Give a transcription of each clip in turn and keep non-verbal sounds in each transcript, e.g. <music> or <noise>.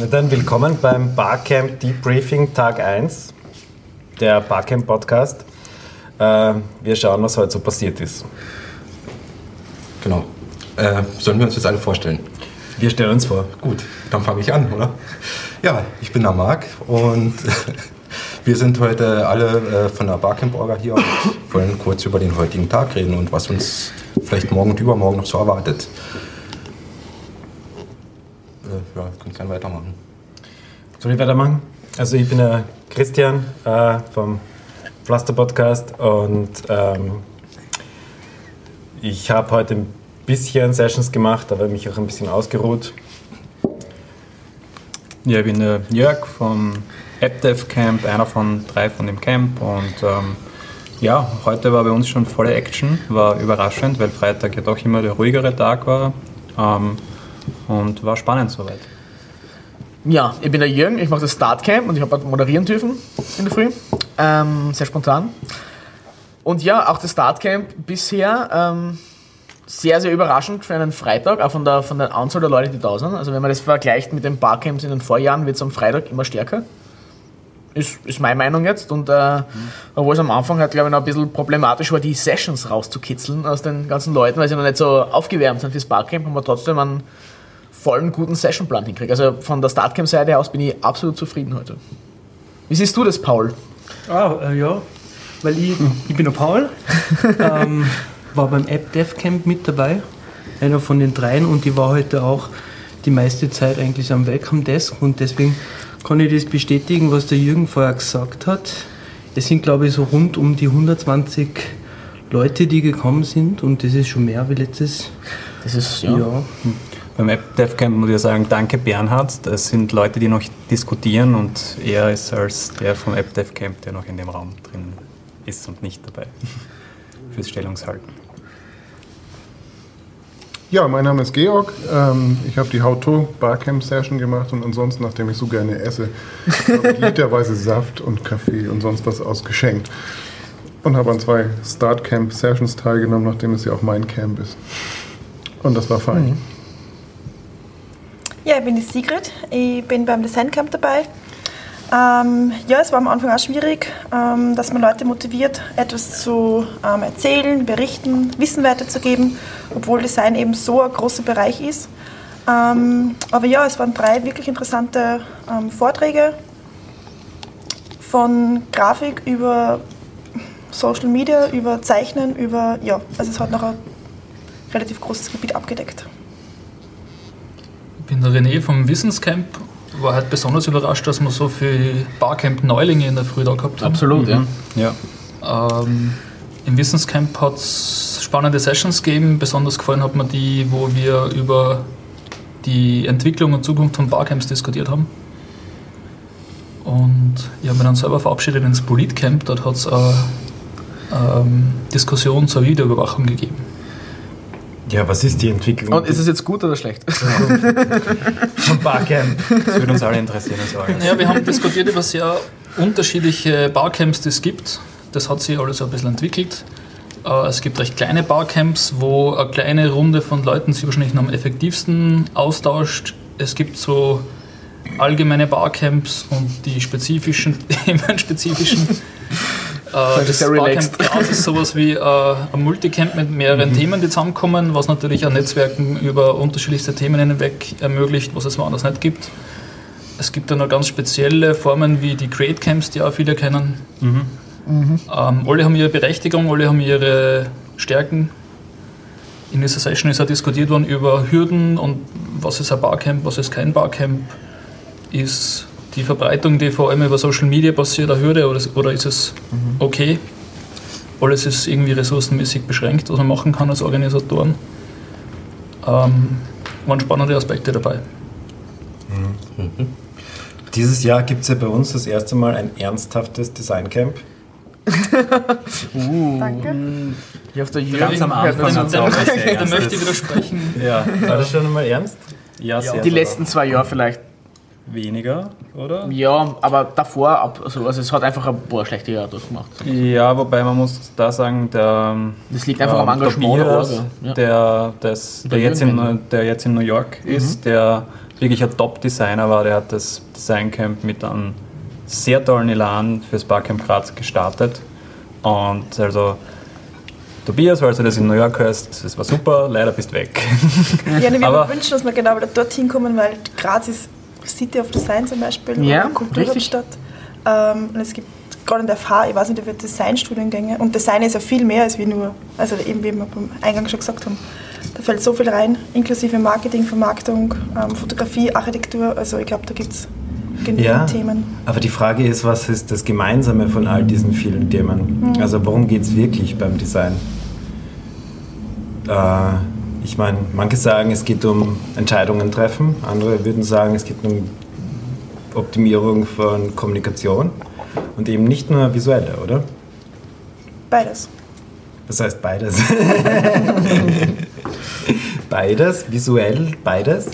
Na dann willkommen beim Barcamp Debriefing Tag 1, der Barcamp Podcast. Äh, wir schauen, was heute so passiert ist. Genau. Äh, sollen wir uns jetzt alle vorstellen? Wir stellen uns vor. Gut, dann fange ich an, oder? Ja, ich bin der Marc und <laughs> wir sind heute alle äh, von der Barcamp-Orga hier und wollen kurz über den heutigen Tag reden und was uns vielleicht morgen und übermorgen noch so erwartet. Äh, ja, könnt gerne weitermachen. Soll ich weitermachen? Also ich bin der Christian äh, vom Pflaster Podcast und ähm, ich habe heute ein bisschen Sessions gemacht, aber mich auch ein bisschen ausgeruht. Ja, ich bin der Jörg vom AppDev Camp, einer von drei von dem Camp und ähm, ja, heute war bei uns schon volle Action, war überraschend, weil Freitag ja doch immer der ruhigere Tag war ähm, und war spannend soweit. Ja, ich bin der Jürgen, ich mache das Startcamp und ich habe halt moderieren dürfen in der Früh. Ähm, sehr spontan. Und ja, auch das Startcamp bisher ähm, sehr, sehr überraschend für einen Freitag, auch von der, von der Anzahl der Leute, die da sind. Also wenn man das vergleicht mit den Barcamps in den Vorjahren, wird es am Freitag immer stärker. Ist, ist meine Meinung jetzt. Und äh, obwohl es am Anfang halt, glaube ich, noch ein bisschen problematisch war, die Sessions rauszukitzeln aus den ganzen Leuten, weil sie noch nicht so aufgewärmt sind fürs Barcamp, haben wir trotzdem einen vollen guten Sessionplan hinkriegt. Also von der Startcamp-Seite aus bin ich absolut zufrieden heute. Wie siehst du das, Paul? Ah, äh, ja, weil ich, ich bin der Paul, <laughs> ähm, war beim App Dev Camp mit dabei, einer von den dreien und ich war heute auch die meiste Zeit eigentlich am Welcome Desk und deswegen kann ich das bestätigen, was der Jürgen vorher gesagt hat. Es sind, glaube ich, so rund um die 120 Leute, die gekommen sind und das ist schon mehr wie letztes Das ist, Jahr. ja. Beim AppDev Camp muss ich sagen, danke Bernhard. Das sind Leute, die noch diskutieren und er ist als der vom AppDev Camp, der noch in dem Raum drin ist und nicht dabei. <laughs> Fürs Stellungshalten. Ja, mein Name ist Georg. Ähm, ich habe die How-To Barcamp Session gemacht und ansonsten, nachdem ich so gerne esse, habe ich <laughs> literweise Saft und Kaffee und sonst was ausgeschenkt. Und habe an zwei Startcamp Sessions teilgenommen, nachdem es ja auch mein Camp ist. Und das war fein. Ja, ich bin die Sigrid. Ich bin beim Design Camp dabei. Ähm, ja, es war am Anfang auch schwierig, ähm, dass man Leute motiviert, etwas zu ähm, erzählen, berichten, Wissen weiterzugeben, obwohl Design eben so ein großer Bereich ist. Ähm, aber ja, es waren drei wirklich interessante ähm, Vorträge von Grafik über Social Media, über Zeichnen, über, ja, also es hat noch ein relativ großes Gebiet abgedeckt. Ich bin der René vom Wissenscamp. War halt besonders überrascht, dass wir so viele Barcamp-Neulinge in der Früh da gehabt haben. Absolut, ja. Ja. Ähm, Im Wissenscamp hat es spannende Sessions gegeben. Besonders gefallen hat mir die, wo wir über die Entwicklung und Zukunft von Barcamps diskutiert haben. Und ich habe mich dann selber verabschiedet ins Politcamp. Dort hat es eine ähm, Diskussion zur Videoüberwachung gegeben. Ja, was ist die Entwicklung Und ist es jetzt gut oder schlecht? vom Barcamp? Das würde uns alle interessieren. Das war Ja, wir haben diskutiert über sehr unterschiedliche Barcamps, die es gibt. Das hat sich alles ein bisschen entwickelt. Äh, Es gibt recht kleine Barcamps, wo eine kleine Runde von Leuten sich wahrscheinlich noch am effektivsten austauscht. Es gibt so allgemeine Barcamps und die spezifischen, <laughs> themenspezifischen. Äh, Das. Barcamp Graz ist sowas wie äh, ein Multicamp mit mehreren Themen, die zusammenkommen, was natürlich an Netzwerken über unterschiedlichste Themen hinweg ermöglicht, was es woanders nicht gibt. Es gibt dann noch ganz spezielle Formen wie die Create Camps, die auch viele kennen. Ähm, alle haben ihre Berechtigung, alle haben ihre Stärken. In dieser Session ist auch diskutiert worden über Hürden und was ist ein Barcamp, was ist kein Barcamp. Ist die Verbreitung, die vor allem über Social Media passiert, eine Hürde oder, oder ist es okay? Alles ist irgendwie ressourcenmäßig beschränkt, was man machen kann als Organisatoren. Ähm, waren spannende Aspekte dabei. Dieses Jahr gibt es ja bei uns das erste Mal ein ernsthaftes Designcamp. <laughs> Danke. Hier auf der Jürgen Ganz am Anfang so- hat's auch <laughs> Da sehr ernst. möchte ich widersprechen. Ja, War das schon einmal ernst? ja, sehr Die letzten zwei Jahre vielleicht. Weniger, oder? Ja, aber davor, ab, also, also es hat einfach ein paar schlechte Jahre durchgemacht. Ja, wobei man muss da sagen, der, Das liegt einfach am ähm, Engagement der Orga. Ja. der, das, Der der, jetzt in, der jetzt in New York ist, der wirklich ein Top-Designer war. Der hat das Design-Camp mit einem sehr tollen Elan fürs Barcamp Graz gestartet. Und also, Tobias, weil du das in New York hörst, das war super, leider bist weg. Ja, ich Aber- würde mir <laughs> wünschen, dass wir genau wieder dorthin kommen, weil Graz ist City of Design zum Beispiel, Ja, oder Kulturhauptstadt. Ähm, und es gibt gerade in der FH, ich weiß nicht, wird Designstudiengänge und Design ist ja viel mehr als wie nur, also eben wie wir beim Eingang schon gesagt haben. Da fällt so viel rein, inklusive Marketing, Vermarktung, ähm, Fotografie, Architektur, also ich glaube, da gibt es genügend Ja, Themen. aber die Frage ist, was ist das Gemeinsame von all diesen vielen Themen? Also worum geht es wirklich beim Design? Äh, ich meine, manche sagen, es geht um Entscheidungen treffen, andere würden sagen, es geht um Optimierung von Kommunikation und eben nicht nur visuelle, oder? Beides. Das heißt beides. <laughs> beides, visuell, beides.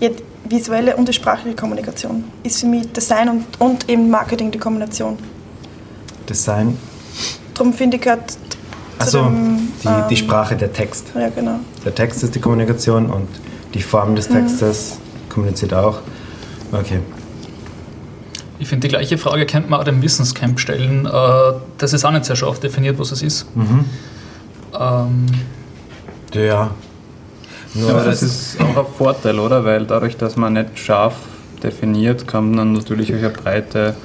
Die visuelle und die sprachliche Kommunikation ist für mich Design und, und eben Marketing die Kombination. Design. Darum finde ich gehört Also die, ähm, die Sprache, der Text. Ja, genau. Der Text ist die Kommunikation und die Form des Textes kommuniziert auch. Okay. Ich finde, die gleiche Frage könnte man auch dem Wissenscamp stellen. Äh, Das ist auch nicht sehr scharf definiert, was es ist. Ähm, Ja. Nur Aber das ist auch ein Vorteil, oder? Weil dadurch, dass man nicht scharf definiert, kann man natürlich auch eine breite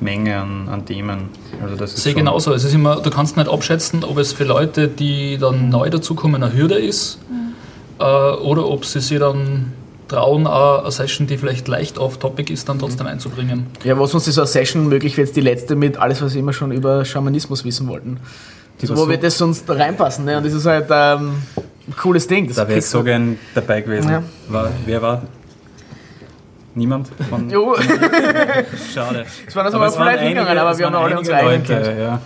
Menge an, an Themen. Also das ist sehe genauso. Es ist immer, du kannst nicht abschätzen, ob es für Leute, die dann neu dazukommen, eine Hürde ist äh, oder ob sie sich dann trauen, eine Session, die vielleicht leicht off-topic ist, dann trotzdem einzubringen. Ja, was uns eine Session möglich wird, die letzte mit alles, was wir immer schon über Schamanismus wissen wollten. So, wo wird das sonst da reinpassen? Ne? Und das ist halt ähm, ein cooles Ding. Das Da wäre ich so gern dabei gewesen. Ja. War, wer war? Niemand? Von Jo, <laughs> Schade. das war das Aber aber es waren vielleicht hingegangen, einige- aber es wir haben waren alle unsere eigenen Leute, ja.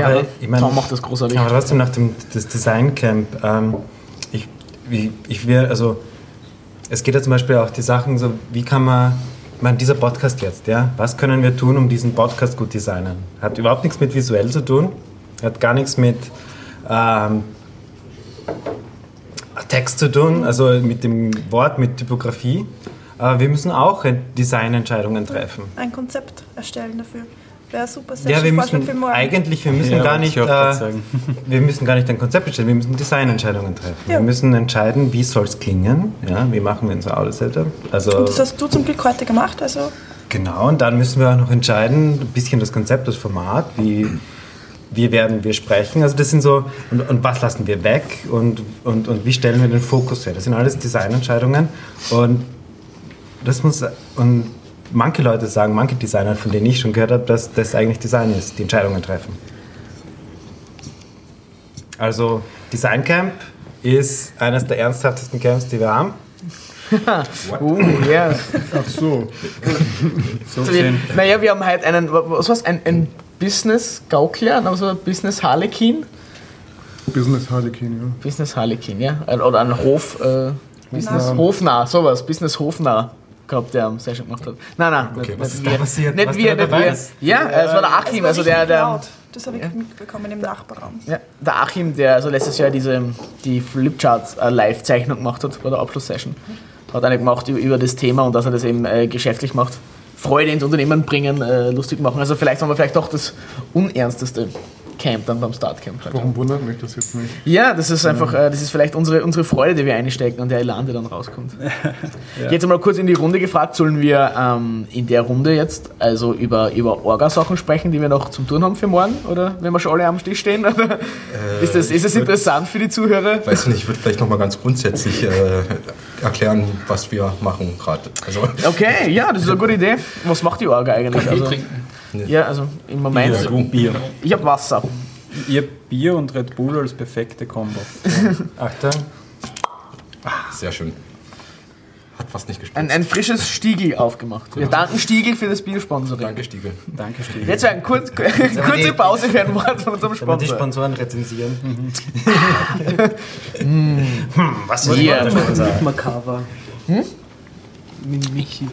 Ja, Aber ich mein- Tom macht das großartig. Aber trotzdem nach dem das Designcamp, ähm, ich, wie, ich will, also es geht ja zum Beispiel auch die Sachen so, wie kann man, ich meine, dieser Podcast jetzt, ja, was können wir tun, um diesen Podcast gut designen? Hat überhaupt nichts mit visuell zu tun, hat gar nichts mit ähm, Text zu tun, also mit dem Wort, mit Typografie. Aber wir müssen auch Designentscheidungen treffen. Ein Konzept erstellen dafür. Wäre super Session. Ja, wir müssen für morgen. eigentlich, wir müssen Ja, gar nicht, äh, <laughs> wir müssen gar nicht ein Konzept bestellen, wir müssen Designentscheidungen treffen. Ja. Wir müssen entscheiden, wie soll es klingen, ja, wie machen wir unser Audio-Setup. Also Und das hast du zum Glück heute gemacht, also genau, und dann müssen wir auch noch entscheiden, ein bisschen das Konzept, das Format, wie wie werden wir sprechen. Also das sind so und, und was lassen wir weg und, und, und wie stellen wir den Fokus her. Das sind alles Designentscheidungen und das muss und manche Leute sagen, manche Designer, von denen ich schon gehört habe, dass das eigentlich Design ist, die Entscheidungen treffen. Also Design Camp ist eines der ernsthaftesten Camps, die wir haben. <laughs> Uh, ja. Ach so. <laughs> So gesehen. Naja, wir haben heute einen, was war's, ein, ein Business-Gaukler, also Business Harlequin. Business Harlequin, ja. Business Harlequin, ja. Oder ein Hof, äh, Business. Hofnarr, sowas, Business Hofnarr. Gehabt, der am Session gemacht hat. Nein, nein, Okay, nicht, was nicht ist da wir. passiert? Nicht Was wir, nicht wir. ist? Ja, äh, es war der Achim, also der, der. Das habe ich mitbekommen im Nachbarraum. ja, der Achim, der also letztes Jahr diese, die Flipcharts äh, Live-Zeichnung gemacht hat bei der Abschlusssession. Hat eine gemacht über, über das Thema und dass er das eben äh, geschäftlich macht. Freude ins Unternehmen bringen, äh, lustig machen. Also vielleicht haben wir vielleicht doch das unernsteste Camp dann beim Startcamp. Halt. Warum wundert mich das jetzt nicht? Ja, das ist einfach, äh, das ist vielleicht unsere, unsere Freude, die wir einstecken und der Elan, der dann rauskommt. <laughs> Jetzt einmal kurz in die Runde gefragt, sollen wir ähm, in der Runde jetzt also über, über Orga-Sachen sprechen, die wir noch zum Tun haben für morgen? Oder wenn wir schon alle am Tisch stehen? <laughs> Oder ist das, ist das würd- interessant für die Zuhörer? Weiß nicht, ich würde vielleicht noch mal ganz grundsätzlich äh, <laughs> erklären, was wir machen gerade. Also, Okay, ja, das ist eine gute Idee. Was macht die Orga eigentlich? Bier Also, trinken. Ja, also im Moment, Bier. Bier. ich habe Wasser. Ihr Bier und Red Bull als perfekte Kombo. <laughs> Achtung. sehr schön. Hat fast nicht gespitzt. Ein, ein frisches Stiegel aufgemacht. Wir danken Stiegel für das Biersponsoring. Danke, Stiegel. Danke, Stiegel. Jetzt eine kurz, kurze Pause für ein Wort von unserem wir die Sponsor. Sponsoren rezensieren. <laughs> <laughs> Was hier? Mit Makava. Mit Michi.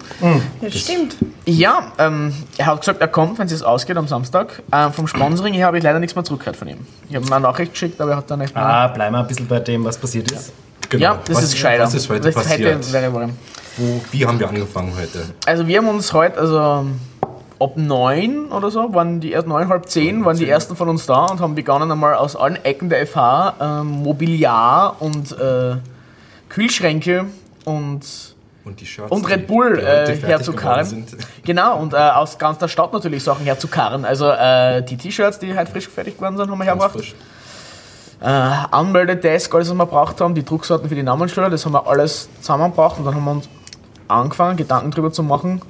Ja, stimmt. Ja, ähm, er hat gesagt, er kommt, wenn es ausgeht am Samstag. Ähm, vom Sponsoring her habe ich leider nichts mehr zurückgehört von ihm. Ich habe ihm eine Nachricht geschickt, aber er hat dann nicht mehr. Ah, bleiben wir ein bisschen bei dem, was passiert ist. Genau. Ja, das was, ist gescheiter. Was ist heute das passiert? Hätte, wäre wahr. Wo, wie haben wir angefangen heute? Also wir haben uns heute, also ab neun oder so, waren die erst neun, halb zehn, waren die ersten von uns da und haben begonnen einmal aus allen Ecken der FH ähm, Mobiliar und äh, Kühlschränke und Und die Shirts, und Red Bull äh, herzukarren. <laughs> Genau, und äh, aus ganz der Stadt natürlich Sachen herzukarren. Also äh, die T-Shirts, die heute frisch fertig geworden sind, haben wir Ganz hergebracht. frisch. Äh, Anmeldedesk, alles was wir braucht haben, die Drucksorten für die Namensschilder, das haben wir alles zusammengebracht und dann haben wir uns angefangen, Gedanken darüber zu machen,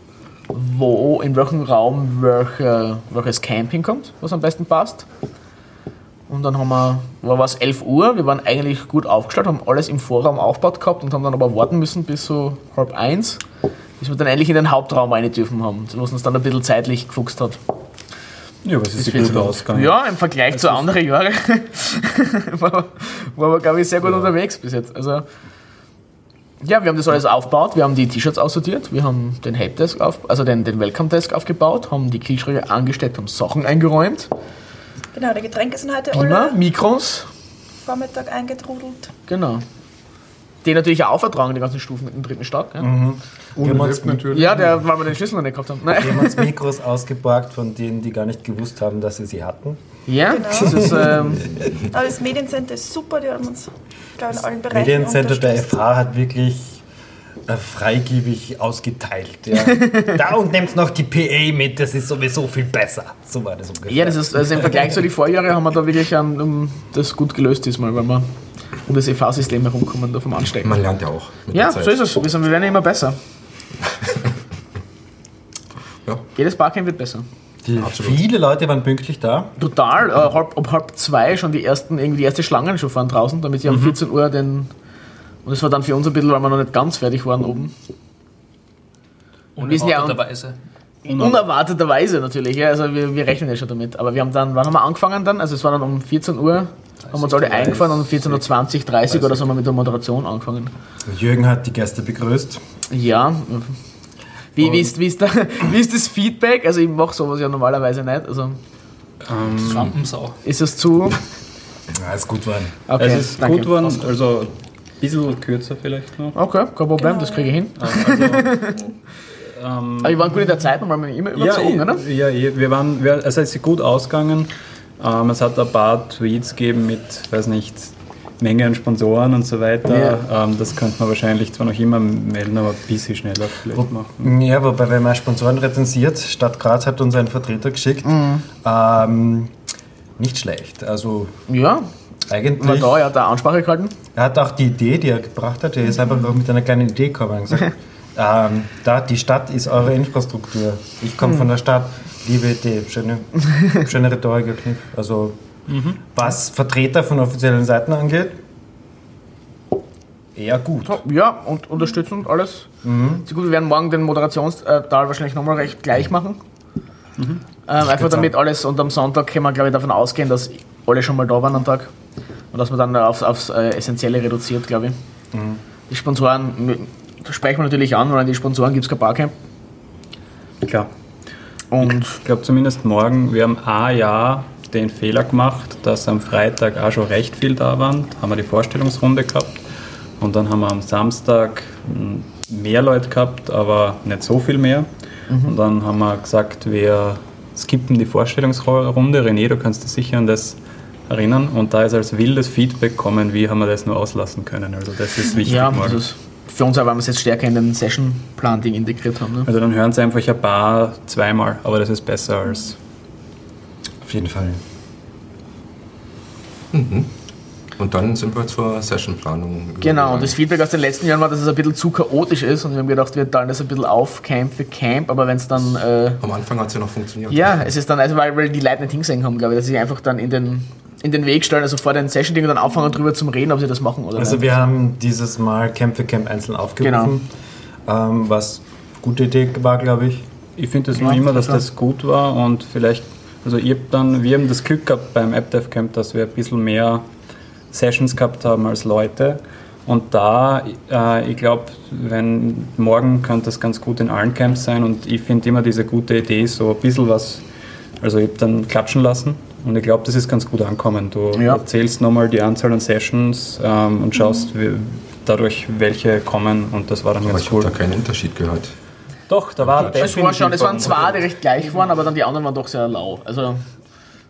wo, in welchem Raum welche, welches Camping kommt, was am besten passt. Und dann haben wir, war was 11 Uhr, wir waren eigentlich gut aufgestellt, haben alles im Vorraum aufgebaut gehabt und haben dann aber warten müssen bis so halb eins, bis wir dann endlich in den Hauptraum rein dürfen haben, was uns dann ein bisschen zeitlich gefuchst hat. Ja, was ist gut. Ausgang? Ja, im Vergleich zu anderen Jahren <laughs> war, war wir, glaube ich, sehr gut unterwegs bis jetzt. Also, ja, wir haben das alles aufgebaut, wir haben die T-Shirts aussortiert, wir haben den Helpdesk auf, also den, den Welcome Desk aufgebaut, haben die Kühlschränke angesteckt, haben Sachen eingeräumt, Genau, die Getränke sind heute immer alle Mikros, Vormittag eingetrudelt. genau. Die natürlich auch vertragen, die ganzen Stufen mit dem dritten Stock. Ja, uns Lift natürlich. ja der, weil wir den Schlüssel noch nicht gehabt haben. Nein. Wir haben uns Mikros ausgeborgt von denen, die gar nicht gewusst haben, dass sie sie hatten. Ja, Genau. das ist, ähm, Aber das Mediencenter ist super, die haben uns, glaube ich, in allen Bereichen Mediencenter der. FH hat wirklich freigebig ausgeteilt. Ja. <laughs> da und nehmt noch die PA mit, das ist sowieso viel besser. So war das ungefähr. Ja, das ist, also im Vergleich zu den Vorjahren haben wir da wirklich an, um, das gut gelöst diesmal, weil wir um das EV-System herumkommen, da vom Anstecken. Man lernt ja auch. Ja, so ist es. Wir, sind, wir werden immer besser. <laughs> Ja. Jedes Barcamp wird besser. absolut. viele Leute waren pünktlich da. Total. Äh, halb, um halb zwei schon die ersten, irgendwie die erste Schlangen schon fahren draußen, damit sie um 14 Uhr den. Und das war dann für uns ein bisschen, weil wir noch nicht ganz fertig waren oben. Unerwarteterweise. Unerwarteterweise natürlich, ja. Also wir, wir rechnen ja schon damit. Aber wir haben dann, wann haben wir angefangen dann? Also es war dann um 14 Uhr, haben wir uns alle eingefahren und um 14.20 Uhr, 30 oder so haben wir mit der Moderation angefangen. Jürgen hat die Gäste begrüßt. Ja. Wie, wie, ist, wie, ist da, <laughs> wie ist das Feedback? Also ich mache sowas ja normalerweise nicht. Also Rampensau. ist es zu. <laughs> Ja, ist gut waren. Okay, es ist danke. gut geworden, also bisschen kürzer vielleicht noch. Okay, kein Problem, das kriege ich hin. Also, <laughs> ähm, Aber wir waren gut in der Zeit, nochmal immer ja, überzogen, oder? ja, ja, wir waren, wir, also es ist gut ausgegangen. Ähm, es hat ein paar Tweets gegeben mit, weiß nicht, Menge an Sponsoren und so weiter. Ähm, das könnte man wahrscheinlich zwar noch immer melden, aber ein bisschen schneller vielleicht machen. Ja, wobei, wenn man Sponsoren rezensiert, Stadt Graz hat uns einen Vertreter geschickt. Ähm, nicht schlecht. Also Ja, war eigentlich. da, er hat da Ansprache gehalten. Er hat auch die Idee, die er gebracht hat, er ist einfach mit einer kleinen Idee gekommen und gesagt, <laughs> ähm, da, die Stadt ist eure Infrastruktur. Ich komme von der Stadt, liebe Idee, schöne, <laughs> schöne Rhetorik. Kniff. Also was Vertreter von offiziellen Seiten angeht, eher gut. Ja, und unterstützen und alles. Sehr gut, wir werden morgen den Moderationsteil wahrscheinlich nochmal recht gleich machen. Ähm, einfach damit alles und am Sonntag können wir, glaube ich, davon ausgehen, dass alle schon mal da waren am Tag. Und dass man dann aufs, aufs äh, Essentielle reduziert, glaube ich. Die Sponsoren sprechen wir natürlich an, weil an die Sponsoren gibt es kein Barcamp. Klar. Und Ich glaube zumindest morgen, wir haben ein Jahr den Fehler gemacht, dass am Freitag auch schon recht viel da waren. Haben wir die Vorstellungsrunde gehabt und dann haben wir am Samstag mm, mehr Leute gehabt, aber nicht so viel mehr. Und dann haben wir gesagt, wir skippen die Vorstellungsrunde. René, du kannst dich sicher an das erinnern. Und da ist als wildes Feedback kommen, wie haben wir das nur auslassen können. Also das ist wichtig ja, das ist für uns auch, weil wir es jetzt stärker in den Session-Plan-Ding integriert haben. Ne? Also dann hören sie einfach ein paar zweimal, aber das ist besser als Auf jeden Fall. Und dann sind wir zur Sessionplanung. Genau, und das Feedback aus den letzten Jahren war, dass es ein bisschen zu chaotisch ist und wir haben gedacht, wir teilen das ein bisschen auf, Camp für Camp, aber wenn es dann, äh, Am Anfang hat es ja noch funktioniert. ja, es ist dann, also weil, weil die Leute nicht hingesehen haben, glaube ich, dass sie sich einfach dann in den, in den Weg stellen, also vor den Session-Ding und dann anfangen drüber zum Reden, ob sie das machen oder Also nicht. wir haben dieses Mal Camp für Camp einzeln aufgerufen, ähm, was gute Idee war, glaube ich. Ich finde es Ja, noch immer, dass das gut war und vielleicht, also ich hab dann, wir haben das Glück gehabt beim AppDev Camp, dass wir ein bisschen mehr Sessions gehabt haben als Leute. Und da, äh, ich glaube, wenn morgen könnte das ganz gut in allen Camps sein und ich finde immer diese gute Idee, so ein bisschen was, also ich habe dann klatschen lassen Und ich glaube, das ist ganz gut ankommen. Du Ja. erzählst nochmal die Anzahl an Sessions ähm, und schaust wie, dadurch, welche kommen. Und das war dann Aber ganz ich habe cool. da keinen Unterschied gehört. Doch, da war Es, war schon, es waren zwei, die recht gleich waren, aber dann die anderen waren doch sehr lau. Also,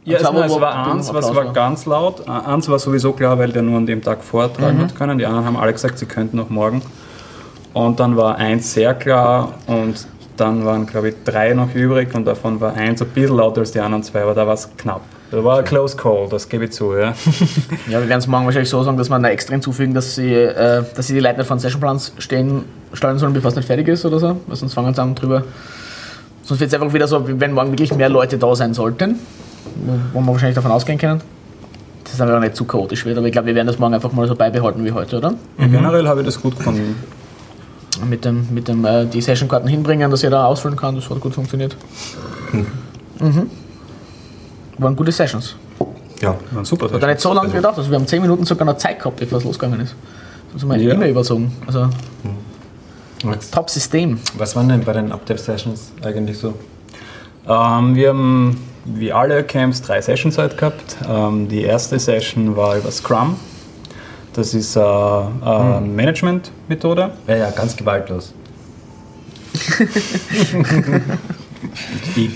Ja, es, wo- es war eins, was war war. ganz laut. Eins war sowieso klar, weil der nur an dem Tag vortragen hat können. Die anderen haben alle gesagt, sie könnten noch morgen. Und dann war eins sehr klar und dann waren, glaube ich, drei noch übrig und davon war eins ein bisschen lauter als die anderen zwei, aber da war es knapp. Da war ein close call, das gebe ich zu. Ja. <laughs> ja, wir werden es morgen wahrscheinlich so sagen, dass wir da extra hinzufügen, dass sie, äh, dass sie die nicht von Sessionplans stehen, stellen sollen, bevor es nicht fertig ist oder so. Weil sonst fangen sie an drüber. Sonst wird es einfach wieder so, wenn morgen wirklich mehr Leute da sein sollten, wo, wir wahrscheinlich davon ausgehen können, dass es einfach nicht zu chaotisch wird. Aber ich glaube, wir werden das morgen einfach mal so beibehalten wie heute, oder? Generell habe ich das gut gefunden. Mit dem, mit dem äh, die Sessionkarten hinbringen, dass jeder ausfüllen kann, das hat gut funktioniert. Mhm. Waren gute Sessions. Ja, War super. Hat ja nicht so lange gedacht, also wir haben 10 Minuten sogar noch Zeit gehabt, bevor es losgegangen ist. Das haben wir Ja. immer überzogen. Also, Top-System. Was waren denn bei den Update-Sessions eigentlich so? Ähm, wir haben wie alle Camps drei Sessions heute gehabt. Ähm, die erste Session war über Scrum. Das ist äh, eine Management-Methode. Ja, ja, ganz gewaltlos. <laughs> Ich,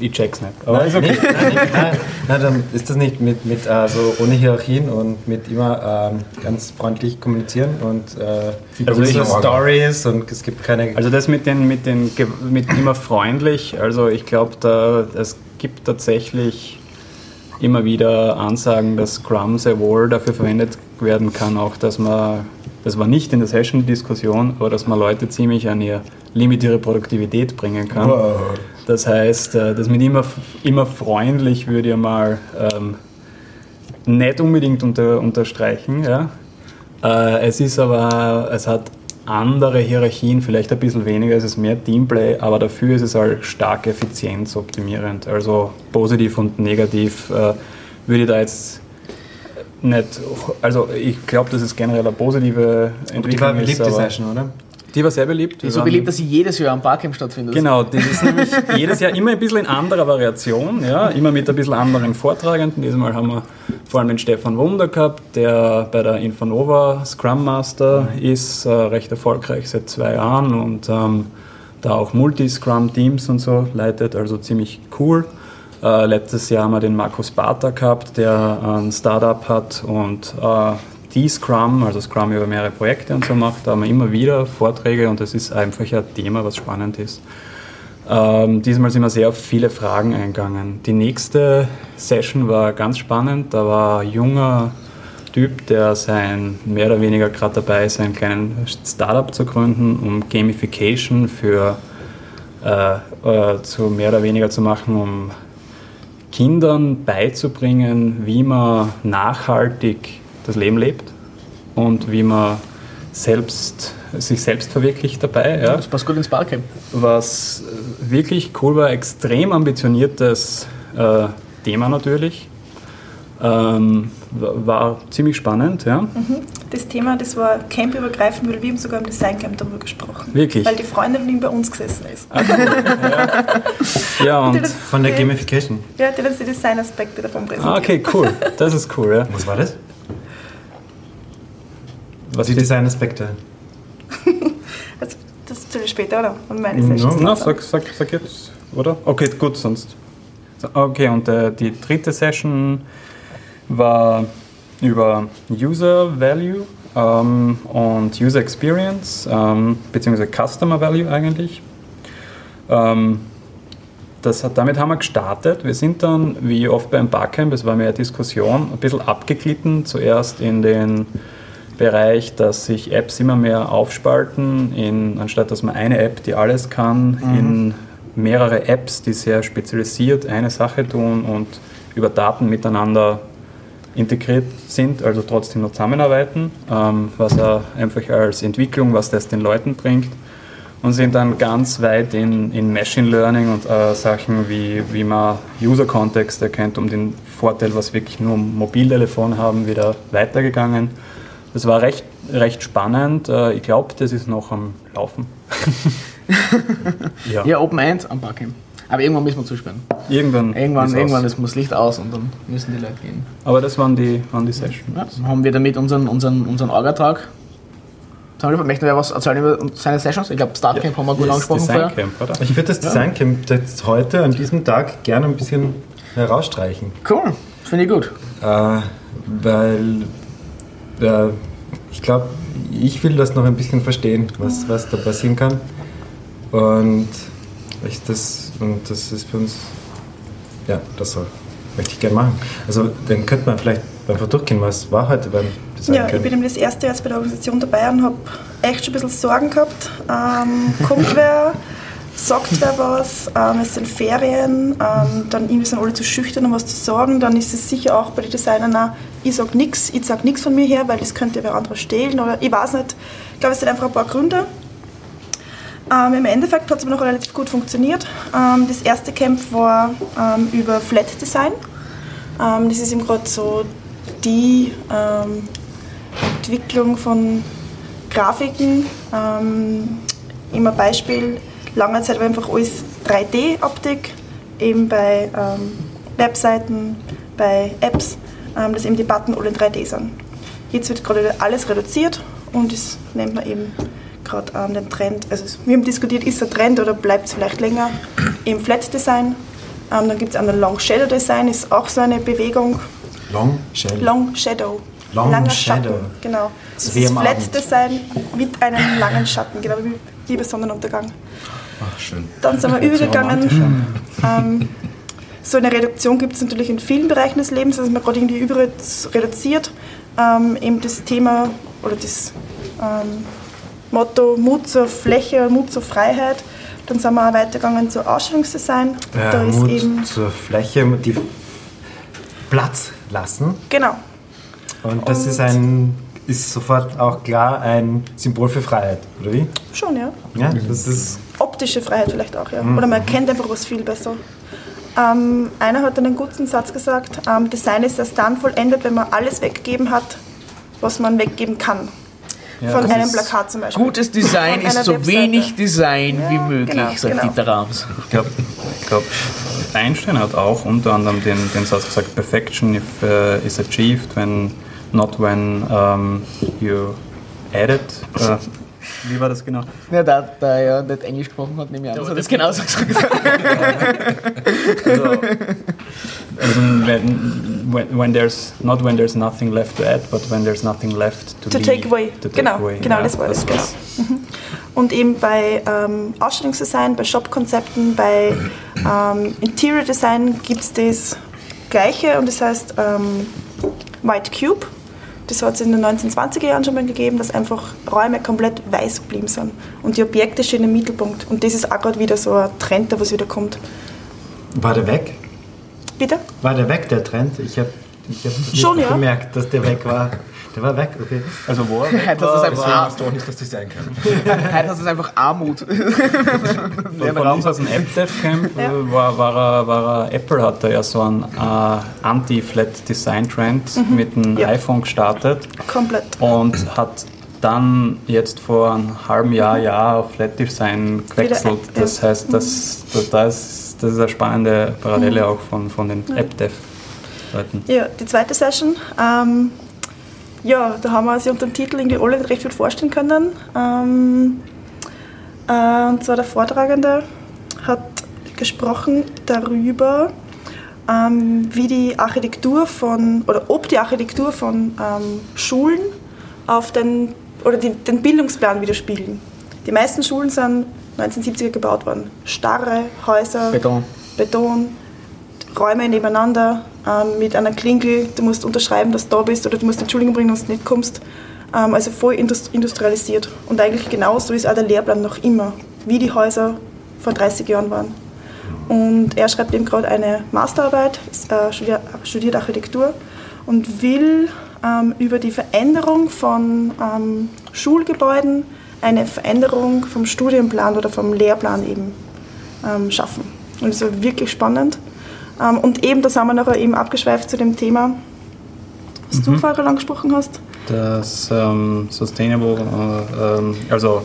ich check's nicht. Aber Nein, nicht, nein, nicht, nein, nein, dann ist das nicht mit, mit äh, so ohne Hierarchien und mit immer ähm, ganz freundlich kommunizieren und äh, Also so Stories und es gibt keine. Also das mit den, mit den mit immer freundlich, also ich glaube, da es gibt tatsächlich immer wieder Ansagen, dass Scrum sehr wohl dafür verwendet werden kann, auch dass man, das war nicht in der Session-Diskussion, aber dass man Leute ziemlich an ihr Limit ihre Produktivität bringen kann. Das heißt, äh, das mit immer, immer freundlich würde ich mal ähm, nicht unbedingt unter, unterstreichen. Ja. Äh, es ist aber, es hat andere Hierarchien, vielleicht ein bisschen weniger, es ist mehr Teamplay, aber dafür ist es halt stark effizienzoptimierend. Also positiv und negativ äh, würde ich da jetzt nicht, also ich glaube, dass es generell eine positive Entwicklung die war beliebt, ist. die aber- Session, oder? Die war sehr beliebt. Die ist so beliebt, dass sie jedes Jahr am Barcamp stattfindet. Genau, das ist nämlich <laughs> jedes Jahr immer ein bisschen in anderer Variation, ja, immer mit ein bisschen anderen Vortragenden. Diesmal haben wir vor allem den Stefan Wunder gehabt, der bei der Infanova Scrum Master ist, äh, recht erfolgreich seit zwei Jahren und ähm, da auch Multi-Scrum-Teams und so leitet, also ziemlich cool. Äh, letztes Jahr haben wir den Markus Barter gehabt, der ein Startup hat und äh, die Scrum, also Scrum über mehrere Projekte und so macht, da haben wir immer wieder Vorträge und das ist einfach ein Thema, was spannend ist. Ähm, diesmal sind wir sehr auf viele Fragen eingegangen. Die nächste Session war ganz spannend. Da war ein junger Typ, der sein mehr oder weniger gerade dabei ist, einen kleinen Startup zu gründen, um Gamification für äh, äh, zu mehr oder weniger zu machen, um Kindern beizubringen, wie man nachhaltig das Leben lebt und wie man selbst, sich selbst verwirklicht dabei. Ja. Das passt gut ins Barcamp. Was äh, wirklich cool war, extrem ambitioniertes äh, Thema natürlich. Ähm, wa- war ziemlich spannend, ja. Das Thema, das war campübergreifend, weil wir haben sogar im Design-Camp darüber gesprochen. Wirklich. Weil die Freundin von ihm bei uns gesessen ist. Ja, <laughs> Die und das- Von der Gamification. Ja, die hat uns die Designaspekte davon präsentiert. ah, okay, cool. Das ist cool, ja. Was war das? Was Die Designaspekte. <laughs> Also, das erzähle ich später, oder? Und meine Mhm. Sessions. Na, sag, sag, sag jetzt, oder? Okay, gut, sonst. So, Okay, und äh, die dritte Session war über User Value ähm, und User Experience, ähm, beziehungsweise Customer Value eigentlich. Ähm, das hat, damit haben wir gestartet. Wir sind dann, wie oft beim Barcamp, es war mehr Diskussion, ein bisschen abgeglitten. Zuerst in den Bereich, dass sich Apps immer mehr aufspalten, in, anstatt dass man eine App, die alles kann, in mehrere Apps, die sehr spezialisiert eine Sache tun und über Daten miteinander integriert sind, also trotzdem noch zusammenarbeiten, ähm, was er einfach als Entwicklung, was das den Leuten bringt. Und sind dann ganz weit in, in Machine Learning und äh, Sachen wie, wie man User-Kontext erkennt, um den Vorteil, was wirklich nur Mobiltelefon haben, wieder weitergegangen. Das war recht, recht spannend. Äh, ich glaube, das ist noch am Laufen. <laughs> ja. Ja, Open End am Barcamp. Aber irgendwann müssen wir zuspielen. Irgendwann. Irgendwann, ist irgendwann aus. ist, muss Licht aus und dann müssen die Leute gehen. Aber das waren die, waren die Sessions. Ja, dann haben wir damit unseren, unseren, unseren Orga-Tag. Jetzt haben wir- Möchten wir was erzählen über seine Sessions? Ich glaube, Startcamp haben wir gut angesprochen Design vorher. Camp, oder? Ich würde das Designcamp jetzt heute an diesem Tag gerne ein bisschen herausstreichen. Cool, finde ich gut. Äh, weil äh, ich glaube, ich will das noch ein bisschen verstehen, was, was da passieren kann. Und ich das, und das ist für uns, ja, das soll, möchte ich gerne machen. Also dann könnte man vielleicht einfach durchgehen, was war heute beim Ja, ich bin eben das erste Jahr bei der Organisation dabei und habe echt schon ein bisschen Sorgen gehabt. Ähm, kommt wer, sagt <laughs> wer was, ähm, es sind Ferien, ähm, dann irgendwie sind alle zu schüchtern, um was zu sagen. Dann ist es sicher auch bei den Designern, auch, ich sage nichts, ich sage nichts von mir her, weil das könnte wer anderes stehlen oder ich weiß nicht. Ich glaube, es sind einfach ein paar Gründe. Ähm, Im Endeffekt hat es aber noch relativ gut funktioniert. Ähm, das erste Camp war ähm, über Flat Design. Ähm, das ist eben gerade so die ähm, Entwicklung von Grafiken. Ähm, immer Beispiel, lange Zeit war einfach alles 3D-Optik, eben bei Webseiten, bei Apps, dass eben die Button alle in 3D sind. Jetzt wird gerade alles reduziert und das nennt man eben gerade ähm, den Trend. Also wir haben diskutiert, ist ein Trend oder bleibt es vielleicht länger im Flat Design. Ähm, dann gibt es auch ein Long Shadow Design, ist auch so eine Bewegung. Long Shell. Long Shadow. Long Langer Shadow. Schatten, genau. Das ist Flat Abend. Design mit einem langen Schatten, genau wie, wie bei Sonnenuntergang. Ach, schön. Dann sind wir übergegangen. Ähm, so eine Reduktion gibt es natürlich in vielen Bereichen des Lebens, also man gerade irgendwie überreduziert. Ähm, eben das Thema oder das ähm, Motto Mut zur Fläche, Mut zur Freiheit. Dann sind wir auch weitergegangen zu Ausstellungsdesign. da Äh, ist Mut eben, zur Fläche, die Platz lassen. genau, Und das Und- ist ein ist sofort auch klar ein Symbol für Freiheit, oder wie? schon, ja. Ja, das ist optische Freiheit vielleicht auch, ja. Mhm. Oder man erkennt einfach was viel besser. Ähm, einer hat dann einen guten Satz gesagt, ähm, Design ist erst dann vollendet, wenn man alles weggegeben hat, was man weggeben kann. Von das einem Plakat zum Beispiel. Gutes Design Von ist so Webseite. wenig Design wie Ja, möglich, genau, sagt genau. Dieter Rams. Ich glaube, glaub, Einstein hat auch unter anderem den, den Satz gesagt, Perfection if, uh, is achieved when not when um, you add it. Äh, wie war das genau? Ja, da, da er ja nicht Englisch gesprochen hat, nehme ich an, das hat das genauso gesagt. <laughs> Also, also when, when, when there's not when there's nothing left to add, but when there's nothing left to, To leave, take away. to take Genau, away. genau, das war das, genau. Und eben bei ähm, Ausstellungsdesign, bei Shopkonzepten, bei ähm, Interior Design gibt es das Gleiche und das heißt ähm, White Cube. Das hat es in den 1920er Jahren schon mal gegeben, dass einfach Räume komplett weiß geblieben sind. Und die Objekte stehen im Mittelpunkt. Und das ist auch gerade wieder so ein Trend, der was wieder kommt. war der weg? Bitte? War der weg der Trend? Ich habe ich hab nicht Schon, ja. gemerkt, dass der weg war. Der war weg, okay. Also wo er Heute hast du es Deswegen einfach, hast du auch nicht <laughs> das Design können. heute hast du es einfach Armut. <laughs> Von, von uns aus dem App-Dev-Camp Ja. äh, war, war, er, war er, Apple hat da ja so einen äh, Anti-Flat-Design-Trend mit dem Mhm. Ja. iPhone gestartet Komplett. und hat dann jetzt vor einem halben Jahr, Jahr auf Flat Design gewechselt. Das heißt, das, das, das, ist, das ist eine spannende Parallele Mhm. auch von, von den App-Dev-Leuten. Ja, die zweite Session. Ähm, ja, da haben wir sich unter dem Titel irgendwie alle recht gut vorstellen können. Ähm, äh, und zwar der Vortragende hat gesprochen darüber, ähm, wie die Architektur von, oder ob die Architektur von ähm, Schulen auf den, oder die, den Bildungsplan widerspiegeln. Die meisten Schulen sind 1970er gebaut worden. Starre Häuser, Beton. Beton, Räume nebeneinander ähm, mit einer Klingel. Du musst unterschreiben, dass du da bist oder du musst Entschuldigung bringen, dass du nicht kommst. Ähm, also voll indus- industrialisiert. Und eigentlich genauso ist auch der Lehrplan noch immer, wie die Häuser vor 30 Jahren waren. Und er schreibt eben gerade eine Masterarbeit, äh, studiert, studiert Architektur und will ähm, über die Veränderung von ähm, Schulgebäuden eine Veränderung vom Studienplan oder vom Lehrplan eben ähm, schaffen. Und das war wirklich spannend. Ähm, und eben, da sind wir nachher eben abgeschweift zu dem Thema, was du vorher angesprochen hast. Das ähm, Sustainable, äh, ähm, also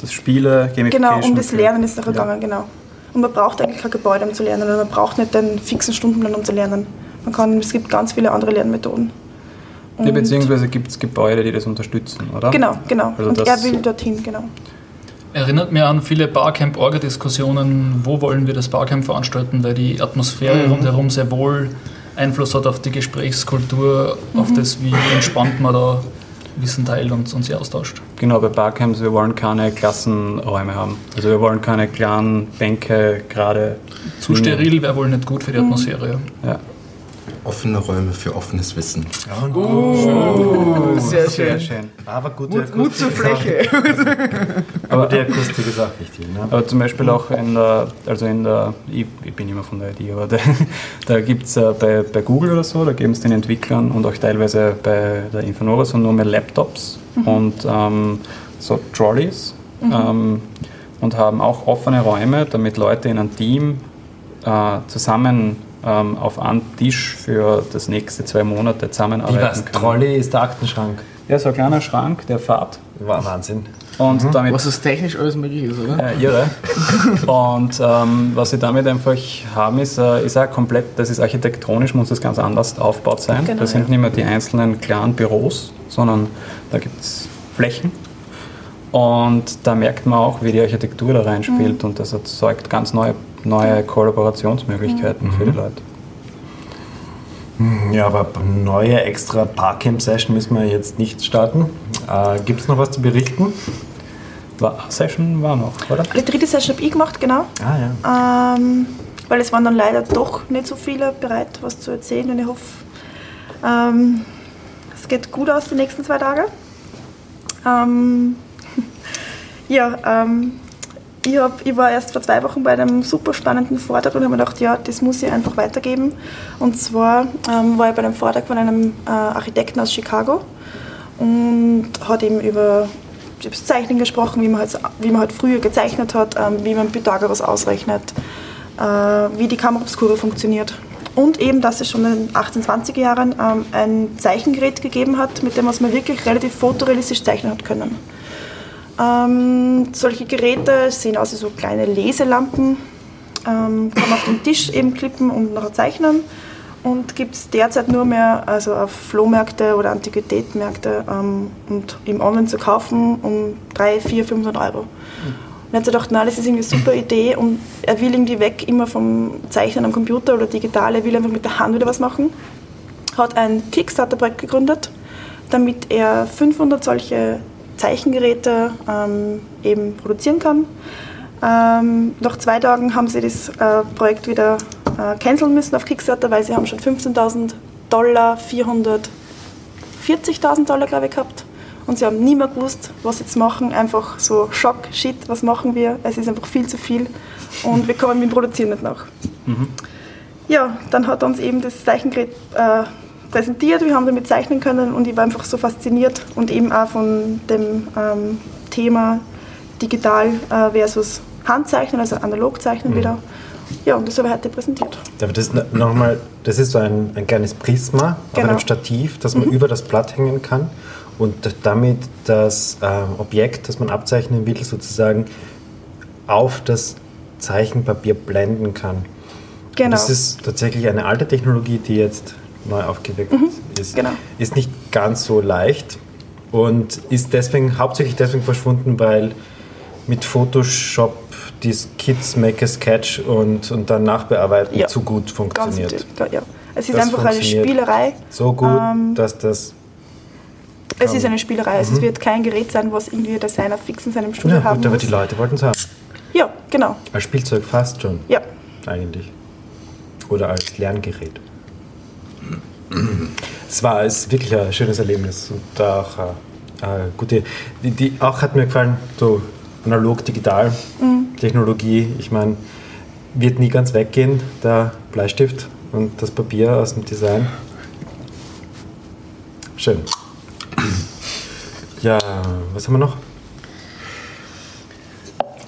das Spiele, Genau, Gamification. um das Lernen ist nachher Ja. gegangen, genau. Und man braucht eigentlich kein Gebäude, um zu lernen. Oder man braucht nicht den fixen Stundenplan, um zu lernen. Man kann, es gibt ganz viele andere Lernmethoden. Ja, Und- beziehungsweise gibt es Gebäude, die das unterstützen, oder? Genau, genau. Also und er will dorthin, genau. Erinnert mir an viele Barcamp-Orga-Diskussionen, wo wollen wir das Barcamp veranstalten, weil die Atmosphäre rundherum sehr wohl Einfluss hat auf die Gesprächskultur, auf das, wie entspannt man da Wissen teilt und, und sich austauscht. Genau, bei Barcamps, wir wollen keine Klassenräume haben. Also wir wollen keine klaren Bänke, gerade Zu steril wäre wohl nicht gut für die Atmosphäre. Ja. Ja. Offene Räume für offenes Wissen. Oh, sehr schön. schön. Aber gute Mut, Mut zur Fläche. <laughs> Aber die Akustik ist auch wichtig. Ne? Aber zum Beispiel auch in der, also in der, ich, ich bin immer von der ID, aber <laughs> da, da gibt es äh, bei, bei Google oder so, da geben es den Entwicklern und auch teilweise bei der Infonova so nur mehr Laptops und ähm, so Trolleys ähm, und haben auch offene Räume, damit Leute in einem Team äh, zusammen ähm, auf einem Tisch für das nächste zwei Monate Wie zusammenarbeiten was? können. Trolley ist der Aktenschrank. Ja, so ein kleiner Schrank, der fährt War Wahnsinn. und damit Was das technisch alles möglich ist, oder? äh, irre. <laughs> Und ähm, was sie damit einfach haben, ist, äh, ist auch komplett, das ist architektonisch, muss das ganz anders aufgebaut sein. Genau, das sind ja. nicht mehr die einzelnen kleinen Büros, sondern da gibt es Flächen. Und da merkt man auch, wie die Architektur da reinspielt und das erzeugt ganz neue, neue Kollaborationsmöglichkeiten für die Leute. Ja, aber neue extra Barcamp-Session müssen wir jetzt nicht starten. Äh, Gibt es noch was zu berichten? War, Session war noch, oder? Die dritte Session habe ich gemacht, genau. Ah ja. Ähm, weil es waren dann leider doch nicht so viele bereit, was zu erzählen. Und ich hoffe, ähm, es geht gut aus die nächsten zwei Tage. Ähm, <laughs> ja, ähm, ich, hab, ich war erst vor zwei Wochen bei einem super spannenden Vortrag und habe mir gedacht, ja, das muss ich einfach weitergeben. Und zwar ähm, war ich bei einem Vortrag von einem äh, Architekten aus Chicago und hat eben über das Zeichnen gesprochen, wie man halt, wie man halt früher gezeichnet hat, ähm, wie man Pythagoras ausrechnet, äh, wie die Kammerobskurve funktioniert. Und eben, dass es schon in den 1820er Jahren ähm, ein Zeichengerät gegeben hat, mit dem man wirklich relativ fotorealistisch zeichnen hat können. Ähm, solche Geräte sehen aus wie so kleine Leselampen, ähm, kann man auf den Tisch eben klippen und nachher zeichnen und gibt es derzeit nur mehr also auf Flohmärkte oder Antiquitätenmärkte ähm, und im Online zu kaufen um 3, 4, 500 Euro. Und er hat gedacht, nein, das ist irgendwie eine super Idee und er will irgendwie weg immer vom Zeichnen am Computer oder digital, er will einfach mit der Hand wieder was machen. Hat ein Kickstarter-Projekt gegründet, damit er 500 solche Zeichengeräte ähm, eben produzieren kann. Ähm, nach zwei Tagen haben sie das äh, Projekt wieder äh, canceln müssen auf Kickstarter, weil sie haben schon 15.000 Dollar, 440.000 Dollar, glaube ich, gehabt. Und sie haben nie mehr gewusst, was sie jetzt machen. Einfach so Schock, Shit, was machen wir? Es ist einfach viel zu viel und wir kommen mit dem Produzieren nicht nach. Ja, dann hat uns eben das Zeichengerät äh, präsentiert, wir haben damit zeichnen können und ich war einfach so fasziniert und eben auch von dem ähm, Thema digital äh, versus Handzeichnen, also analog zeichnen wieder. Ja, und das habe ich heute präsentiert. Aber das nochmal, das ist so ein, ein kleines Prisma auf Genau. einem Stativ, das man über das Blatt hängen kann und damit das ähm, Objekt, das man abzeichnen will, sozusagen auf das Zeichenpapier blenden kann. Genau. Das ist tatsächlich eine alte Technologie, die jetzt neu aufgeweckt ist. genau. Ist nicht ganz so leicht und ist deswegen hauptsächlich deswegen verschwunden, weil mit Photoshop die Skits Make a Sketch und, und dann nachbearbeiten Ja. zu gut Ganz funktioniert. natürlich, ja. Es ist Das einfach eine Spielerei. So gut, Ähm, dass das. Es ist eine Spielerei. Also es wird kein Gerät sein, was irgendwie der Designer fix in seinem Studio Ja, haben gut, aber muss. die Leute wollten es haben. Ja, genau. Als Spielzeug fast schon, Ja. eigentlich. Oder als Lerngerät. Es war es ist wirklich ein schönes Erlebnis und auch äh, äh, gute. Die, die auch hat mir gefallen, so analog, digital Technologie. Ich meine, wird nie ganz weggehen, der Bleistift und das Papier aus dem Design. Schön. Ja, was haben wir noch?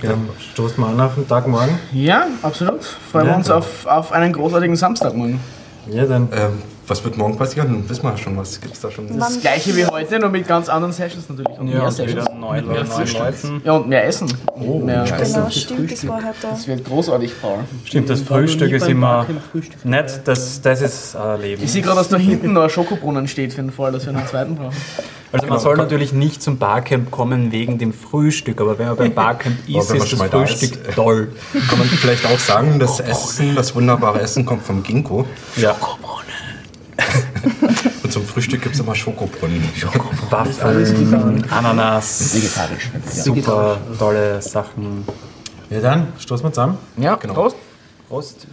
Ja, stoßen wir an auf den Tag morgen. Ja, absolut. Freuen Ja, wir uns auf, auf einen großartigen Samstag morgen. Ja, dann. Ähm, Was wird morgen passieren? Wissen wir schon was. Gibt es da schon? Das gleiche wie heute, nur mit ganz anderen Sessions natürlich. Und mehr Ja, Sessions. wieder neun, Mit mehr Frühstück. Leuten. Ja, und mehr Essen. Oh, mehr Genau, Essen. stimmt, das war heute. Das wird großartig, Paul. Stimmt, das Frühstück ist immer Frühstück nett, das, das ist äh, Leben. Ich sehe gerade, dass da hinten noch ein Schokobrunnen steht für den Fall, dass wir einen zweiten brauchen. Also man soll natürlich nicht zum Barcamp kommen wegen dem Frühstück, aber wenn man beim Barcamp Aber <laughs> ist, ist das mal da Frühstück ist, toll. Kann man vielleicht auch sagen, das Essen, das wunderbare Essen kommt vom Ginkgo. Ja. Frühstück gibt es immer Schokobrunnen. Waffeln, Ananas, Vegetarisch. super tolle Sachen. Ja, dann stoßen wir zusammen. Ja, Genau. Prost. Prost.